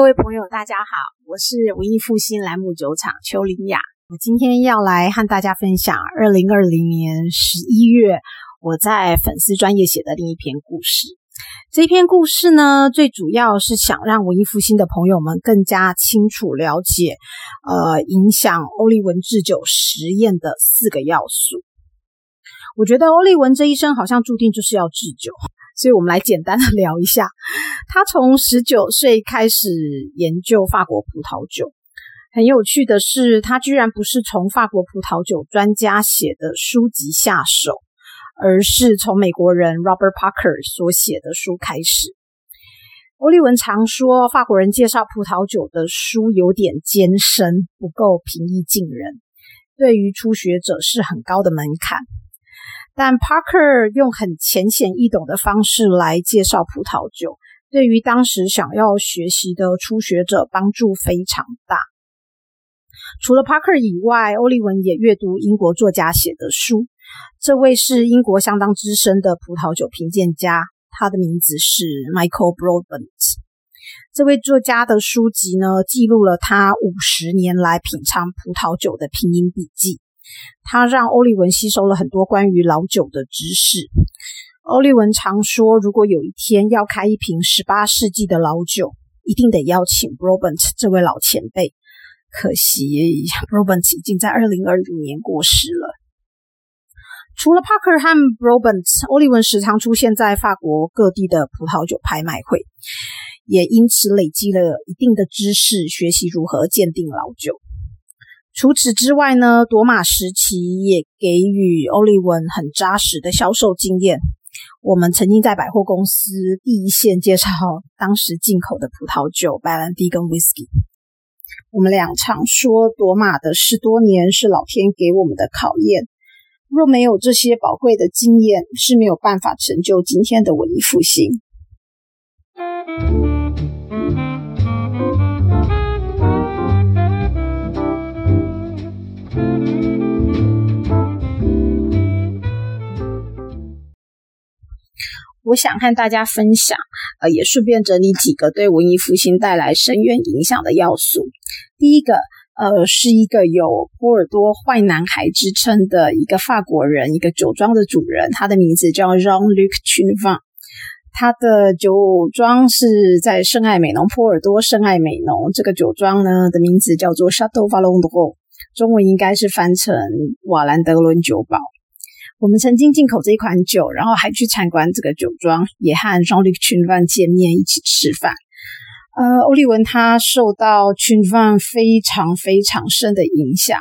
各位朋友，大家好，我是文艺复兴兰姆酒厂邱林雅。我今天要来和大家分享二零二零年十一月我在粉丝专业写的另一篇故事。这篇故事呢，最主要是想让文艺复兴的朋友们更加清楚了解，呃，影响欧利文制酒实验的四个要素。我觉得欧利文这一生好像注定就是要制酒。所以我们来简单的聊一下，他从十九岁开始研究法国葡萄酒。很有趣的是，他居然不是从法国葡萄酒专家写的书籍下手，而是从美国人 Robert Parker 所写的书开始。欧利文常说，法国人介绍葡萄酒的书有点艰深，不够平易近人，对于初学者是很高的门槛。但 Parker 用很浅显易懂的方式来介绍葡萄酒，对于当时想要学习的初学者帮助非常大。除了 Parker 以外，欧利文也阅读英国作家写的书。这位是英国相当资深的葡萄酒评鉴家，他的名字是 Michael Broadbent。这位作家的书籍呢，记录了他五十年来品尝葡萄酒的拼音笔记。他让欧利文吸收了很多关于老酒的知识。欧利文常说，如果有一天要开一瓶十八世纪的老酒，一定得邀请 Brobant 这位老前辈。可惜 Brobant 已经在二零二零年过世了。除了 Parker 和 Brobant，欧利文时常出现在法国各地的葡萄酒拍卖会，也因此累积了一定的知识，学习如何鉴定老酒。除此之外呢，朵玛时期也给予欧利文很扎实的销售经验。我们曾经在百货公司第一线介绍当时进口的葡萄酒白兰地跟 whisky。我们俩常说，朵玛的十多年是老天给我们的考验。若没有这些宝贵的经验，是没有办法成就今天的文艺复兴。我想和大家分享，呃，也顺便整理几个对文艺复兴带来深远影响的要素。第一个，呃，是一个有波尔多坏男孩之称的一个法国人，一个酒庄的主人，他的名字叫 Jean-Luc Chunvan。他的酒庄是在圣爱美浓，波尔多圣爱美浓。这个酒庄呢的名字叫做 Chateau Vallon d 中文应该是翻成瓦兰德伦酒堡。我们曾经进口这一款酒，然后还去参观这个酒庄，也和 Jean-Luc Chunvan 见面，一起吃饭。呃，欧利文他受到 Chunvan 非常非常深的影响。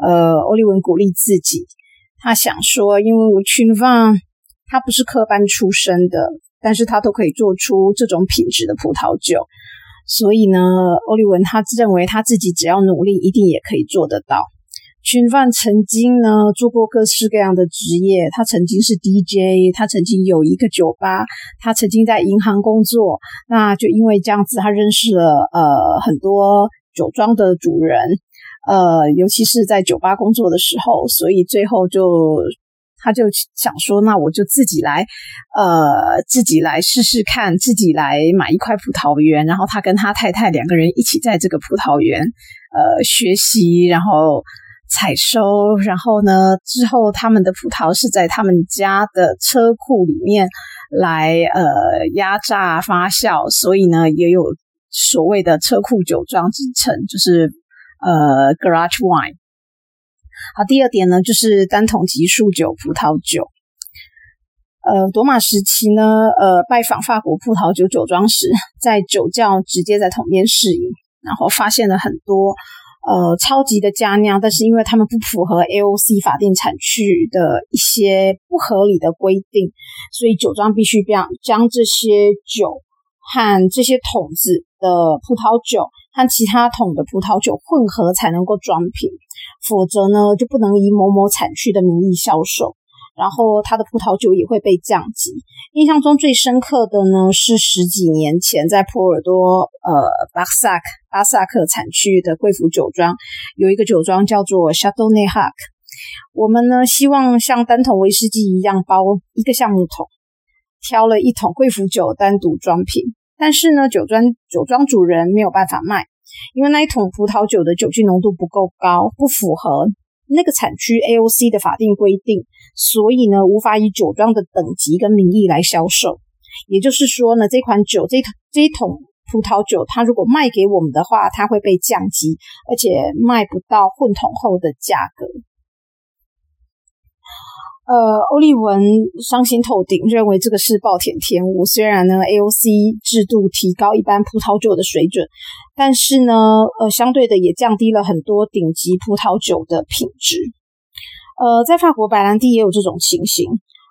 呃，欧利文鼓励自己，他想说，因为 Chunvan 他不是科班出身的，但是他都可以做出这种品质的葡萄酒，所以呢，欧利文他认为他自己只要努力，一定也可以做得到。群范曾经呢做过各式各样的职业，他曾经是 DJ，他曾经有一个酒吧，他曾经在银行工作。那就因为这样子，他认识了呃很多酒庄的主人，呃，尤其是在酒吧工作的时候，所以最后就他就想说，那我就自己来，呃，自己来试试看，自己来买一块葡萄园，然后他跟他太太两个人一起在这个葡萄园呃学习，然后。采收，然后呢？之后他们的葡萄是在他们家的车库里面来呃压榨发酵，所以呢也有所谓的车库酒庄之称，就是呃 garage wine。好，第二点呢就是单桶级数酒葡萄酒。呃，多玛时期呢，呃，拜访法国葡萄酒酒庄时，在酒窖直接在桶边试饮，然后发现了很多。呃，超级的佳酿，但是因为他们不符合 AOC 法定产区的一些不合理的规定，所以酒庄必须将将这些酒和这些桶子的葡萄酒和其他桶的葡萄酒混合才能够装瓶，否则呢就不能以某某产区的名义销售。然后它的葡萄酒也会被降级。印象中最深刻的呢，是十几年前在波尔多呃巴萨克巴萨克产区的贵腐酒庄，有一个酒庄叫做 Chateau n e h a c 我们呢希望像单桶威士忌一样包一个橡木桶，挑了一桶贵腐酒单独装瓶，但是呢，酒庄酒庄主人没有办法卖，因为那一桶葡萄酒的酒精浓度不够高，不符合那个产区 AOC 的法定规定，所以呢，无法以酒庄的等级跟名义来销售。也就是说呢，这款酒这这一桶葡萄酒，它如果卖给我们的话，它会被降级，而且卖不到混桶后的价格。呃，欧利文伤心透顶，认为这个是暴殄天物。虽然呢，AOC 制度提高一般葡萄酒的水准，但是呢，呃，相对的也降低了很多顶级葡萄酒的品质。呃，在法国白兰地也有这种情形。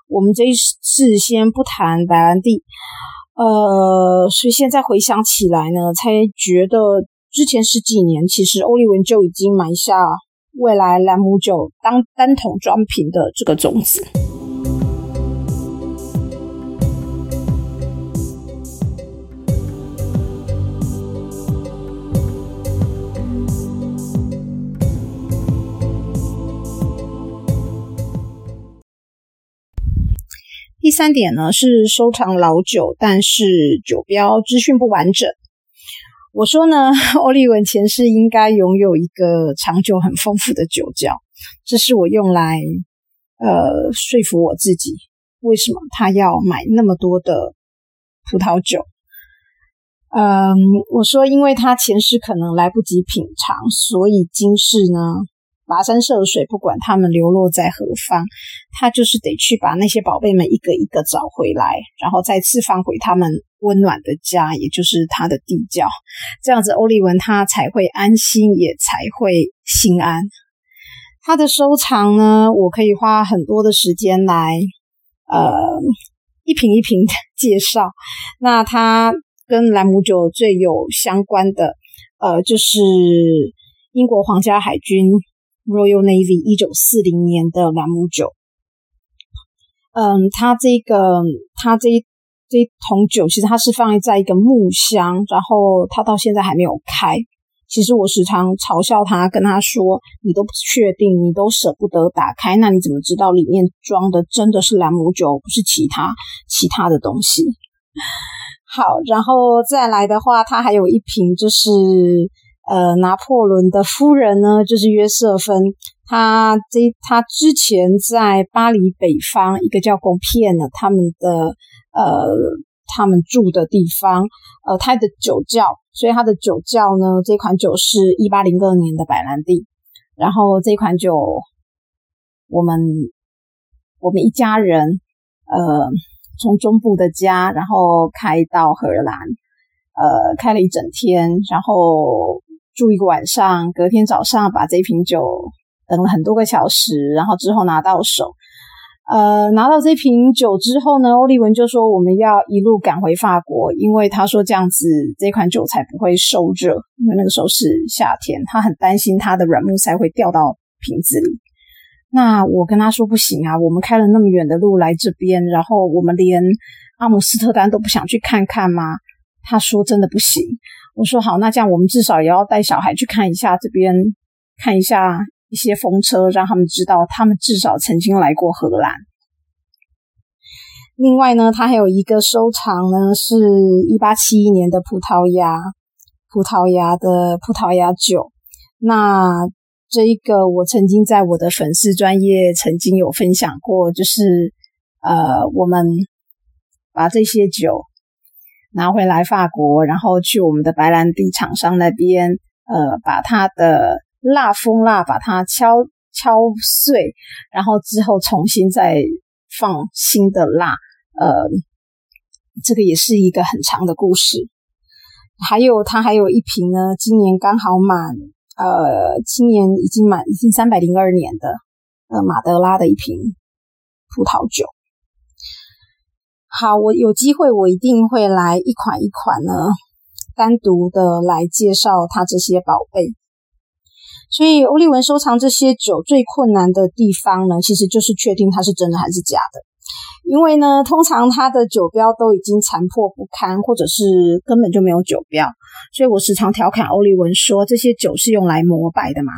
我们这一次先不谈白兰地，呃，所以现在回想起来呢，才觉得之前十几年，其实欧利文就已经埋下。未来兰姆酒当单桶装瓶的这个种子。第三点呢是收藏老酒，但是酒标资讯不完整。我说呢，欧利文前世应该拥有一个长久很丰富的酒窖，这是我用来呃说服我自己，为什么他要买那么多的葡萄酒。嗯，我说，因为他前世可能来不及品尝，所以今世呢。跋山涉水，不管他们流落在何方，他就是得去把那些宝贝们一个一个找回来，然后再次放回他们温暖的家，也就是他的地窖。这样子，欧利文他才会安心，也才会心安。他的收藏呢，我可以花很多的时间来，呃，一瓶一瓶的介绍。那他跟兰姆酒最有相关的，呃，就是英国皇家海军。Royal Navy 一九四零年的兰姆酒，嗯，它这个它这这桶酒其实它是放在一个木箱，然后它到现在还没有开。其实我时常嘲笑他，跟他说：“你都不确定，你都舍不得打开，那你怎么知道里面装的真的是兰姆酒，不是其他其他的东西？”好，然后再来的话，它还有一瓶就是。呃，拿破仑的夫人呢，就是约瑟芬。他这他之前在巴黎北方一个叫贡片的他们的呃他们住的地方，呃，他的酒窖。所以他的酒窖呢，这款酒是一八零二年的白兰地。然后这款酒，我们我们一家人，呃，从中部的家，然后开到荷兰，呃，开了一整天，然后。住一个晚上，隔天早上把这瓶酒等了很多个小时，然后之后拿到手。呃，拿到这瓶酒之后呢，欧利文就说我们要一路赶回法国，因为他说这样子这款酒才不会受热，因为那个时候是夏天，他很担心他的软木塞会掉到瓶子里。那我跟他说不行啊，我们开了那么远的路来这边，然后我们连阿姆斯特丹都不想去看看吗？他说真的不行。我说好，那这样我们至少也要带小孩去看一下这边，看一下一些风车，让他们知道他们至少曾经来过荷兰。另外呢，他还有一个收藏呢，是一八七一年的葡萄牙，葡萄牙的葡萄牙酒。那这一个我曾经在我的粉丝专业曾经有分享过，就是呃，我们把这些酒。拿回来法国，然后去我们的白兰地厂商那边，呃，把它的蜡封蜡，把它敲敲碎，然后之后重新再放新的蜡，呃，这个也是一个很长的故事。还有，它还有一瓶呢，今年刚好满，呃，今年已经满，已经三百零二年的，呃，马德拉的一瓶葡萄酒。好，我有机会，我一定会来一款一款呢，单独的来介绍它这些宝贝。所以，欧利文收藏这些酒最困难的地方呢，其实就是确定它是真的还是假的。因为呢，通常它的酒标都已经残破不堪，或者是根本就没有酒标。所以我时常调侃欧利文说，这些酒是用来膜拜的嘛。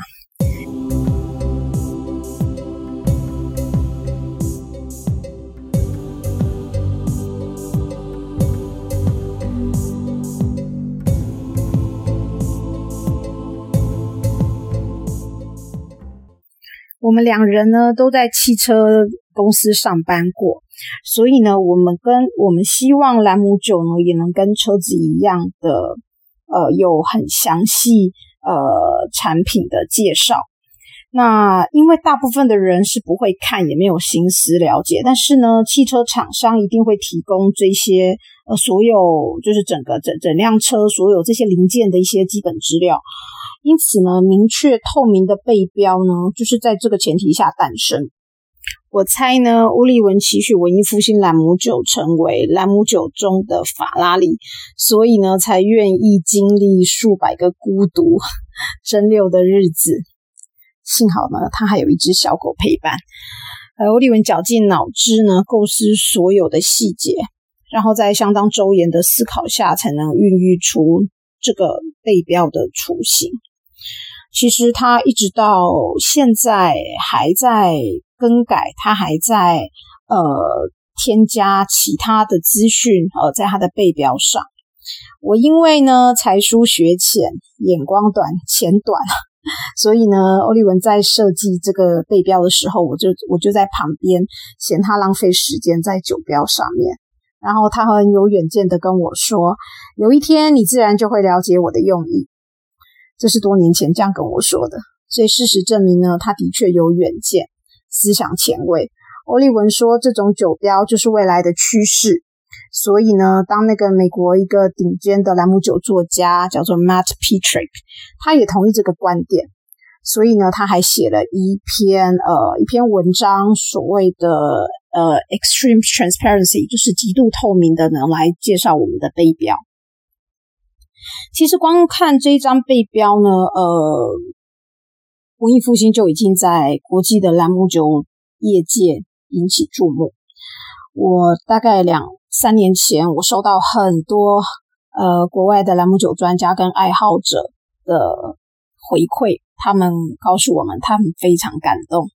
我们两人呢都在汽车公司上班过，所以呢，我们跟我们希望兰姆酒呢也能跟车子一样的，呃，有很详细呃产品的介绍。那因为大部分的人是不会看，也没有心思了解，但是呢，汽车厂商一定会提供这些呃所有就是整个整整辆车所有这些零件的一些基本资料。因此呢，明确透明的背标呢，就是在这个前提下诞生。我猜呢，乌利文期许文艺复兴兰姆酒成为兰姆酒中的法拉利，所以呢，才愿意经历数百个孤独蒸馏的日子。幸好呢，他还有一只小狗陪伴。而，乌利文绞尽脑汁呢，构思所有的细节，然后在相当周延的思考下，才能孕育出这个背标的雏形。其实他一直到现在还在更改，他还在呃添加其他的资讯呃在他的背标上。我因为呢才疏学浅，眼光短钱短，所以呢欧利文在设计这个背标的时候，我就我就在旁边嫌他浪费时间在酒标上面。然后他很有远见的跟我说：“有一天你自然就会了解我的用意。”这是多年前这样跟我说的，所以事实证明呢，他的确有远见，思想前卫。欧利文说，这种酒标就是未来的趋势。所以呢，当那个美国一个顶尖的兰姆酒作家叫做 Matt Petrick，他也同意这个观点。所以呢，他还写了一篇呃一篇文章，所谓的呃 Extreme Transparency，就是极度透明的呢，来介绍我们的杯标。其实光看这一张背标呢，呃，文艺复兴就已经在国际的兰姆酒业界引起注目。我大概两三年前，我收到很多呃国外的兰姆酒专家跟爱好者的回馈，他们告诉我们他们非常感动，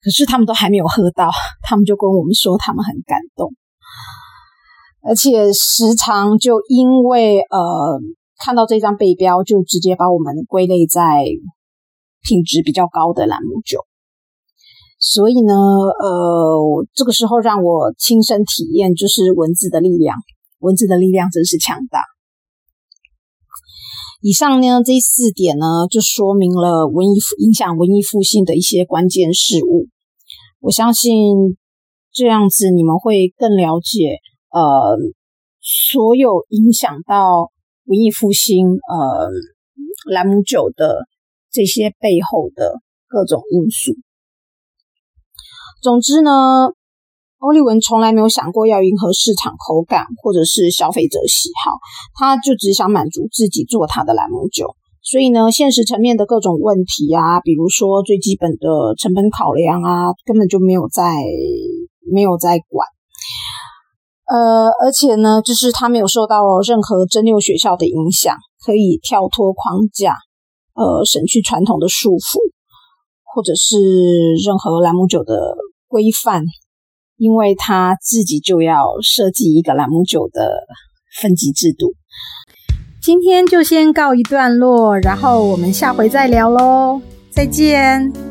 可是他们都还没有喝到，他们就跟我们说他们很感动。而且时常就因为呃看到这张背标，就直接把我们归类在品质比较高的栏目酒。所以呢，呃，这个时候让我亲身体验，就是文字的力量。文字的力量真是强大。以上呢这四点呢，就说明了文艺复影响文艺复兴的一些关键事物。我相信这样子你们会更了解。呃，所有影响到文艺复兴呃兰姆酒的这些背后的各种因素。总之呢，欧利文从来没有想过要迎合市场口感或者是消费者喜好，他就只想满足自己做他的兰姆酒。所以呢，现实层面的各种问题啊，比如说最基本的成本考量啊，根本就没有在没有在管。呃，而且呢，就是他没有受到任何真六学校的影响，可以跳脱框架，呃，省去传统的束缚，或者是任何兰姆酒的规范，因为他自己就要设计一个兰姆酒的分级制度。今天就先告一段落，然后我们下回再聊喽，再见。